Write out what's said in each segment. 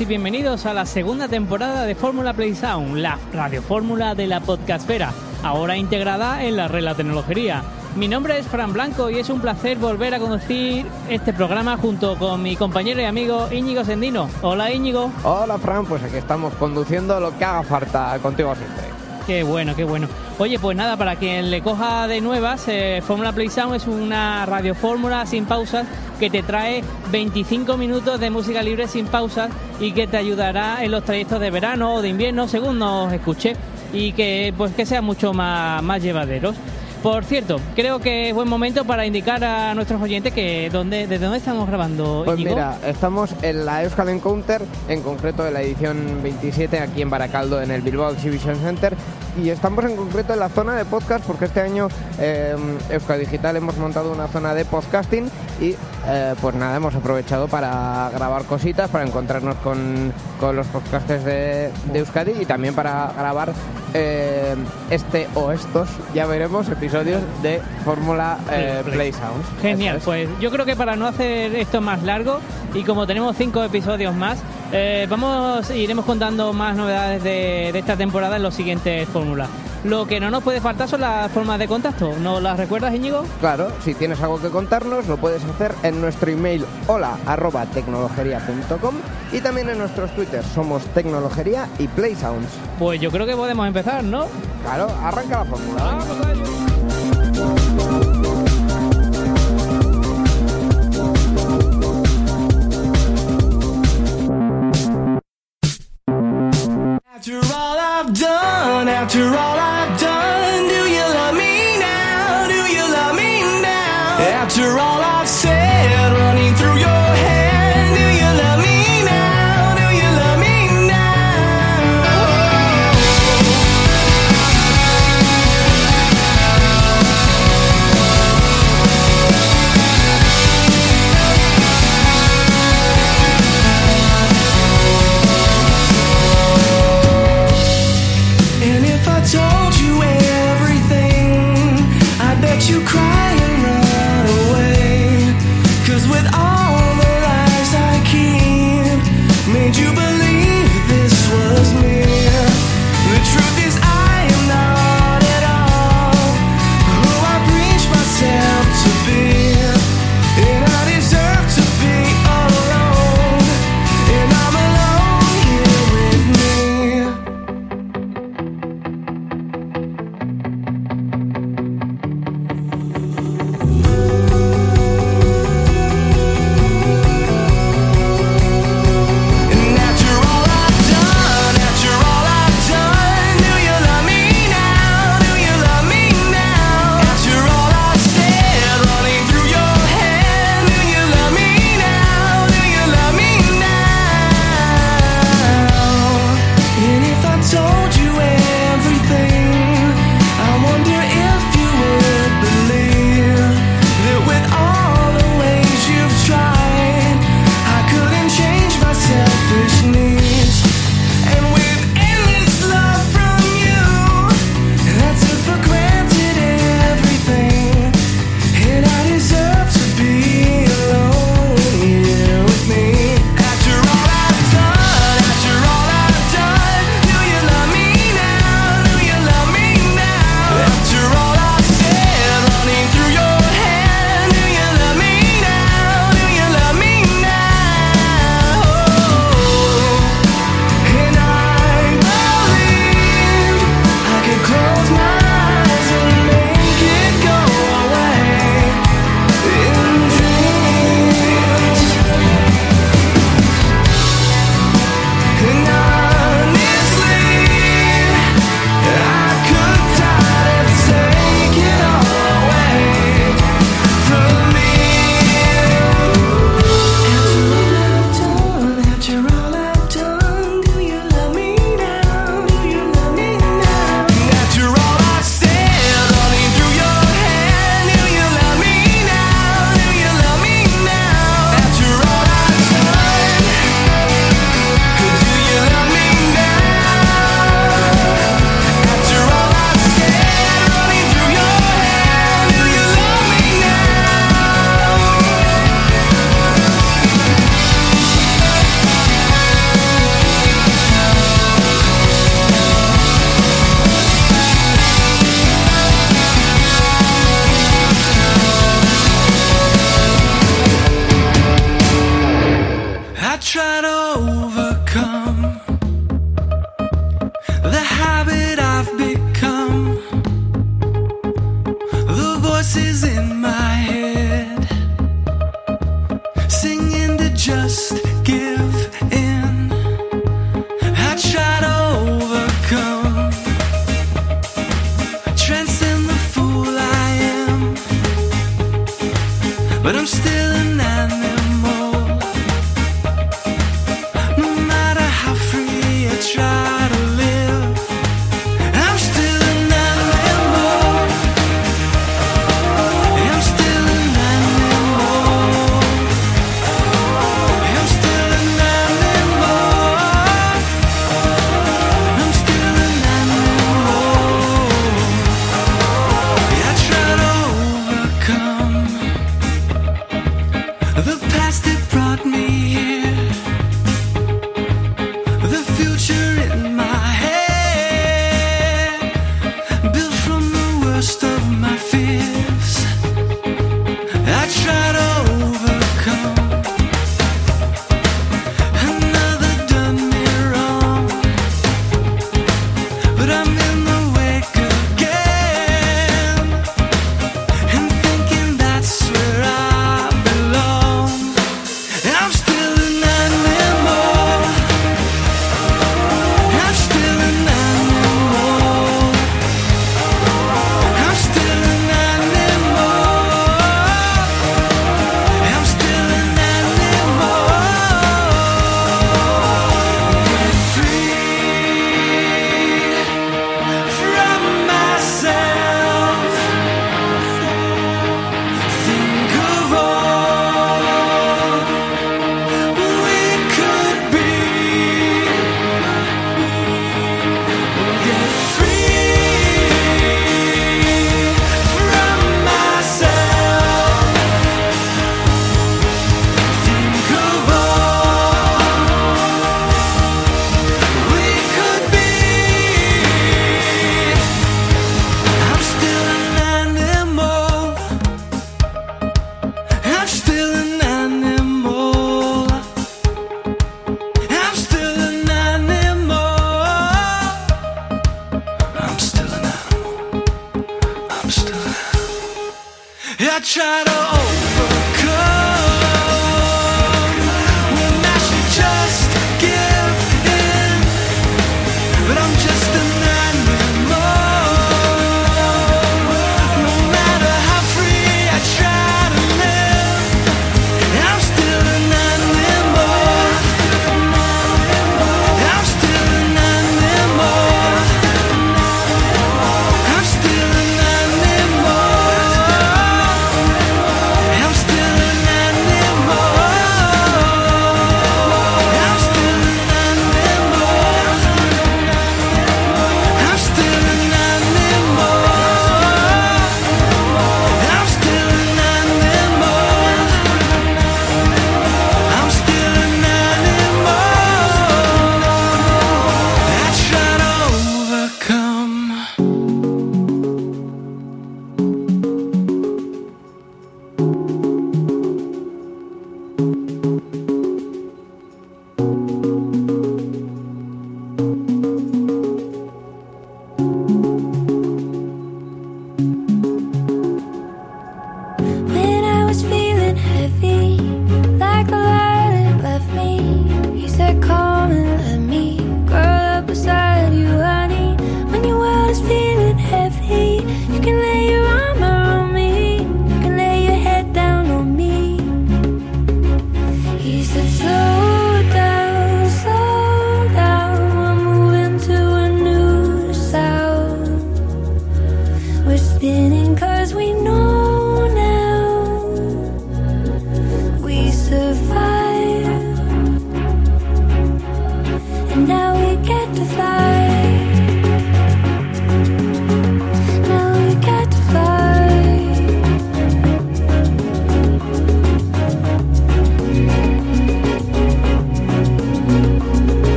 Y bienvenidos a la segunda temporada de Fórmula Play Sound, la radiofórmula de la podcastfera, ahora integrada en la red La Tecnología. Mi nombre es Fran Blanco y es un placer volver a conducir este programa junto con mi compañero y amigo Íñigo Sendino. Hola Íñigo. Hola Fran, pues aquí estamos conduciendo lo que haga falta contigo siempre. Qué bueno, qué bueno. Oye, pues nada, para quien le coja de nuevas, eh, Fórmula Play Sound es una radiofórmula sin pausas que te trae 25 minutos de música libre sin pausas y que te ayudará en los trayectos de verano o de invierno, según nos escuche, y que pues que sean mucho más, más llevaderos. Por cierto, creo que es buen momento para indicar a nuestros oyentes que dónde, desde dónde estamos grabando. Pues Íñigo. mira, estamos en la Euskal Encounter, en concreto en la edición 27 aquí en Baracaldo, en el Bilbao Exhibition Center. Y estamos en concreto en la zona de podcast porque este año eh, Euskal Digital hemos montado una zona de podcasting y eh, pues nada, hemos aprovechado para grabar cositas, para encontrarnos con, con los podcasters de, de Euskadi y también para grabar eh, este o estos, ya veremos, episodios de Fórmula eh, Play. Sounds. Genial, es. pues yo creo que para no hacer esto más largo y como tenemos cinco episodios más, eh, vamos iremos contando más novedades de, de esta temporada en los siguientes fórmulas. Lo que no nos puede faltar son las formas de contacto. ¿No las recuerdas, Íñigo? Claro, si tienes algo que contarnos, lo puedes hacer en nuestro email hola arroba tecnologería.com y también en nuestros twitters somos Tecnologería y Play Sounds. Pues yo creo que podemos empezar, ¿no? Claro, arranca la fórmula. Vamos a ello. After all try to overcome.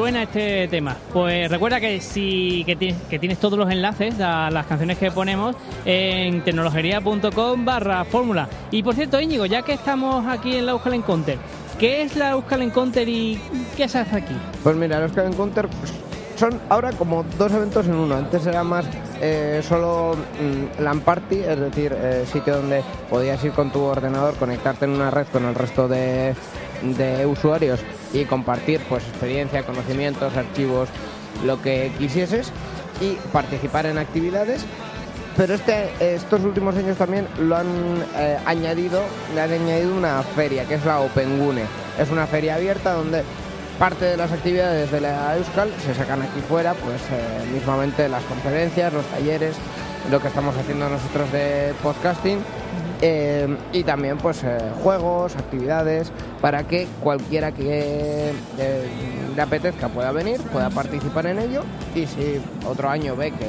Suena este tema. Pues recuerda que si que tienes, que tienes todos los enlaces a las canciones que ponemos en tecnologería.com barra fórmula. Y por cierto, Íñigo, ya que estamos aquí en la Euskal Encounter, ¿qué es la Euskal Encounter y qué se hace aquí? Pues mira, los Euskal Encounter son ahora como dos eventos en uno. Antes era más eh, solo mm, LAN Party, es decir, eh, sitio donde podías ir con tu ordenador, conectarte en una red con el resto de, de usuarios y compartir pues experiencia, conocimientos, archivos, lo que quisieses y participar en actividades. Pero este, estos últimos años también lo han eh, añadido, le han añadido una feria que es la OpenGune. Es una feria abierta donde parte de las actividades de la Euskal se sacan aquí fuera, pues eh, mismamente las conferencias, los talleres, lo que estamos haciendo nosotros de podcasting eh, y también pues eh, juegos, actividades para que cualquiera que eh, le apetezca pueda venir, pueda participar en ello y si otro año ve que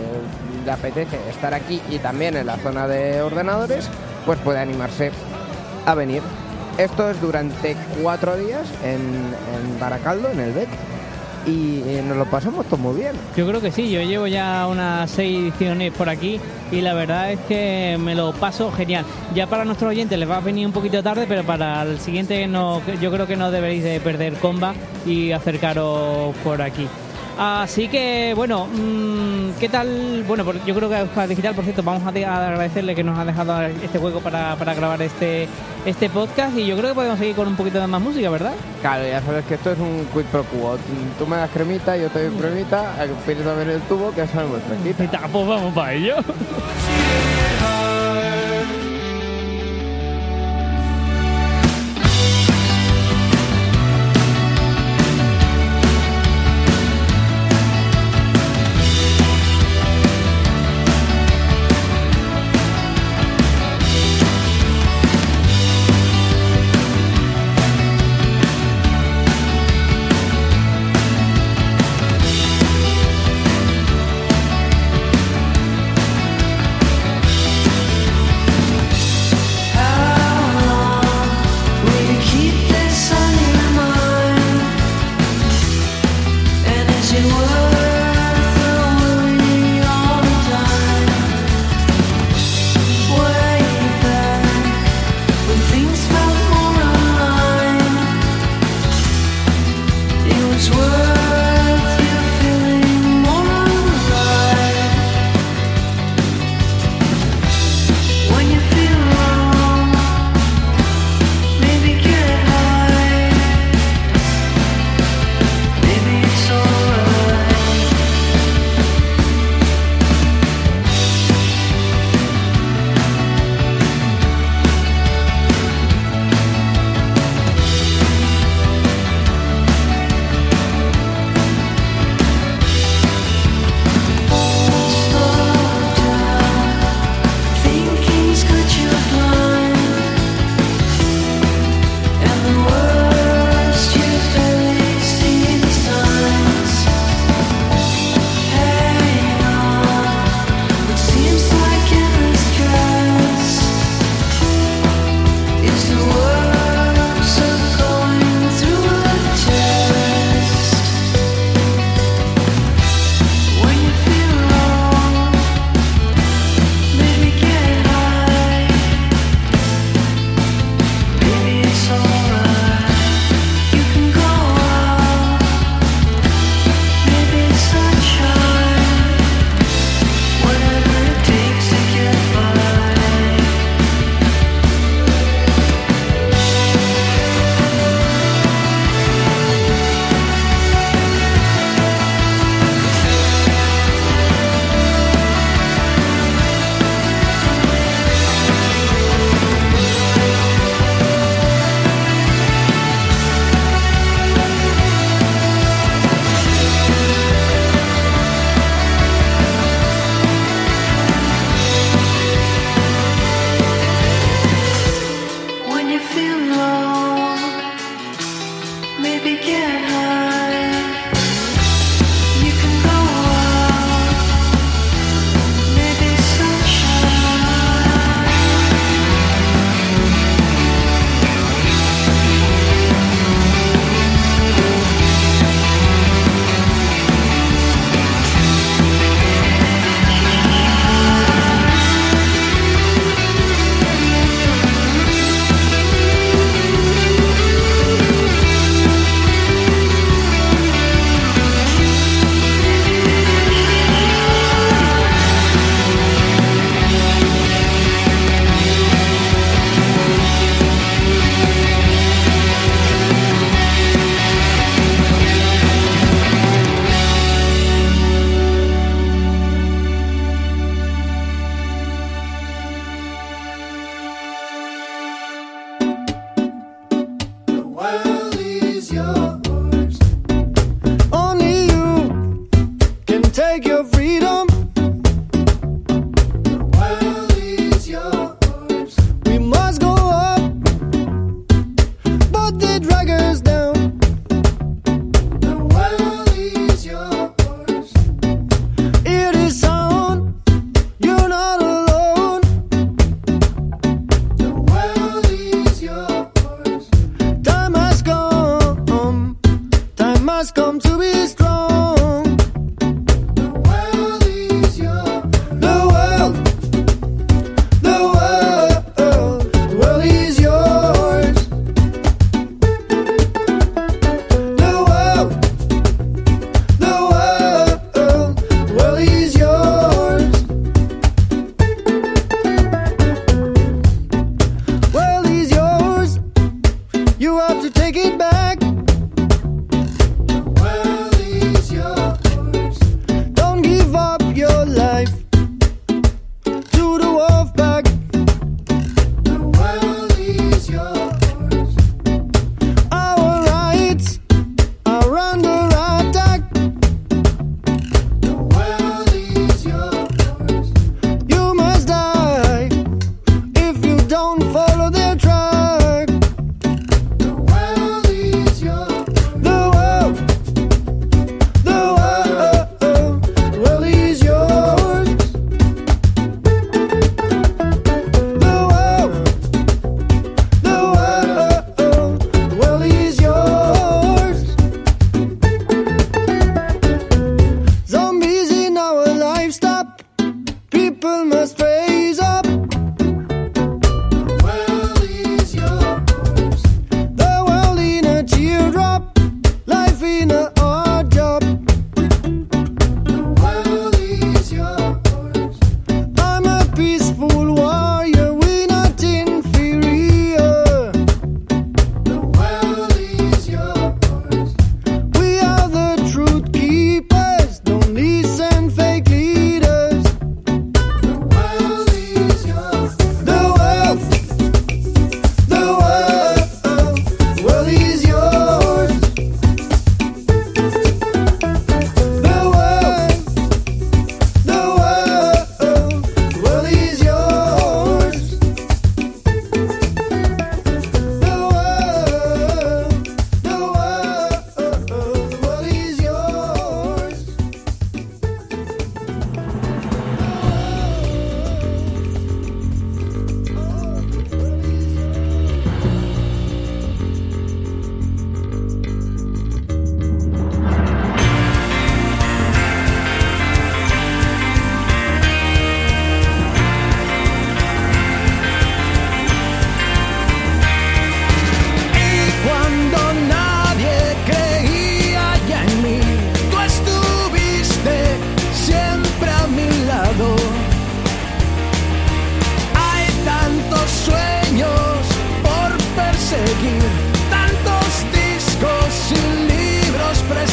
le apetece estar aquí y también en la zona de ordenadores, pues puede animarse a venir. Esto es durante cuatro días en, en Baracaldo, en el BEC, y eh, nos lo pasamos todo muy bien. Yo creo que sí, yo llevo ya unas seis ediciones por aquí y la verdad es que me lo paso genial. Ya para nuestros oyentes les va a venir un poquito tarde, pero para el siguiente no, yo creo que no deberéis de perder comba y acercaros por aquí. Así que, bueno, mm, ¿qué tal? Bueno, yo creo que a Euskal Digital, por cierto, vamos a, de- a agradecerle que nos ha dejado este hueco para, para grabar este, este podcast y yo creo que podemos seguir con un poquito de más música, ¿verdad? Claro, ya sabes que esto es un quid pro quo. Tú me das cremita, yo te doy cremita, pides también el tubo, que es muy fresquita. Pues vamos para ello. these words.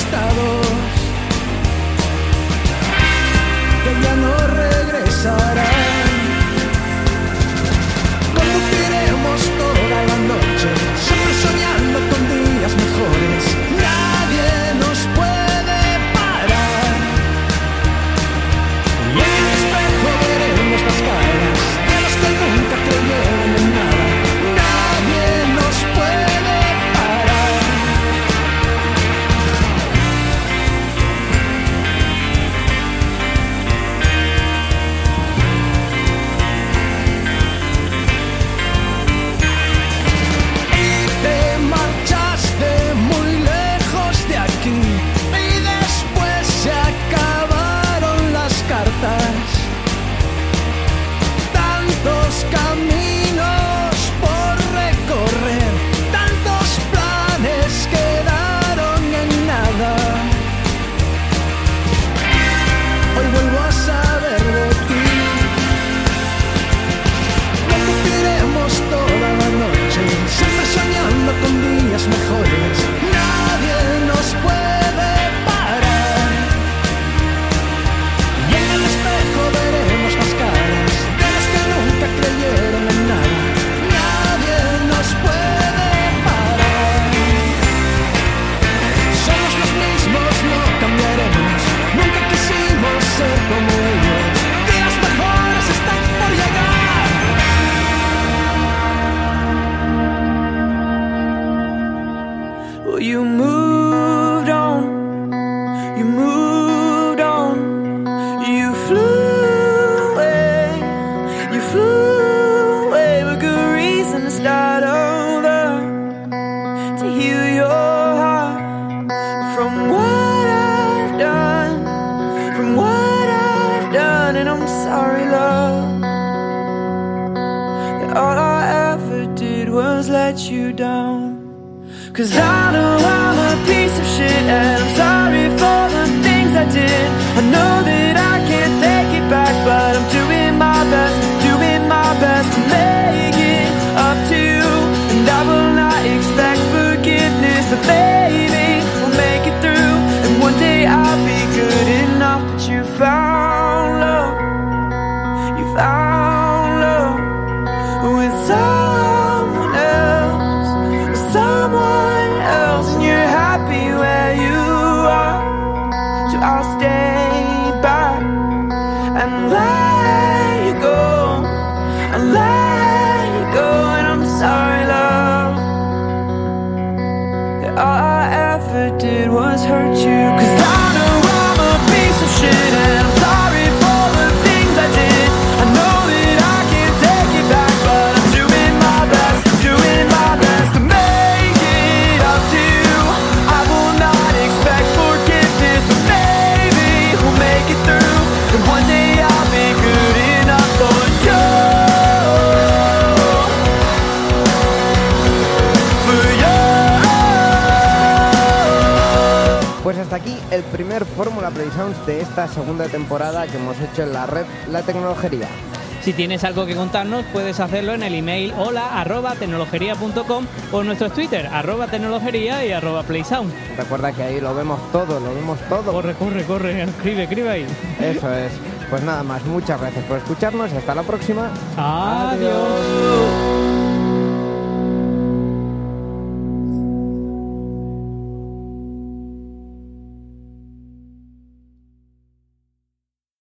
estado. Fórmula Play Sounds de esta segunda temporada que hemos hecho en la red La Tecnologería. Si tienes algo que contarnos, puedes hacerlo en el email hola arroba tecnologería.com o en nuestro Twitter arroba tecnologería y arroba playsound. Recuerda que ahí lo vemos todo, lo vemos todo. Corre, corre, corre, escribe, escribe ahí. Eso es. Pues nada más, muchas gracias por escucharnos. Hasta la próxima. Adiós.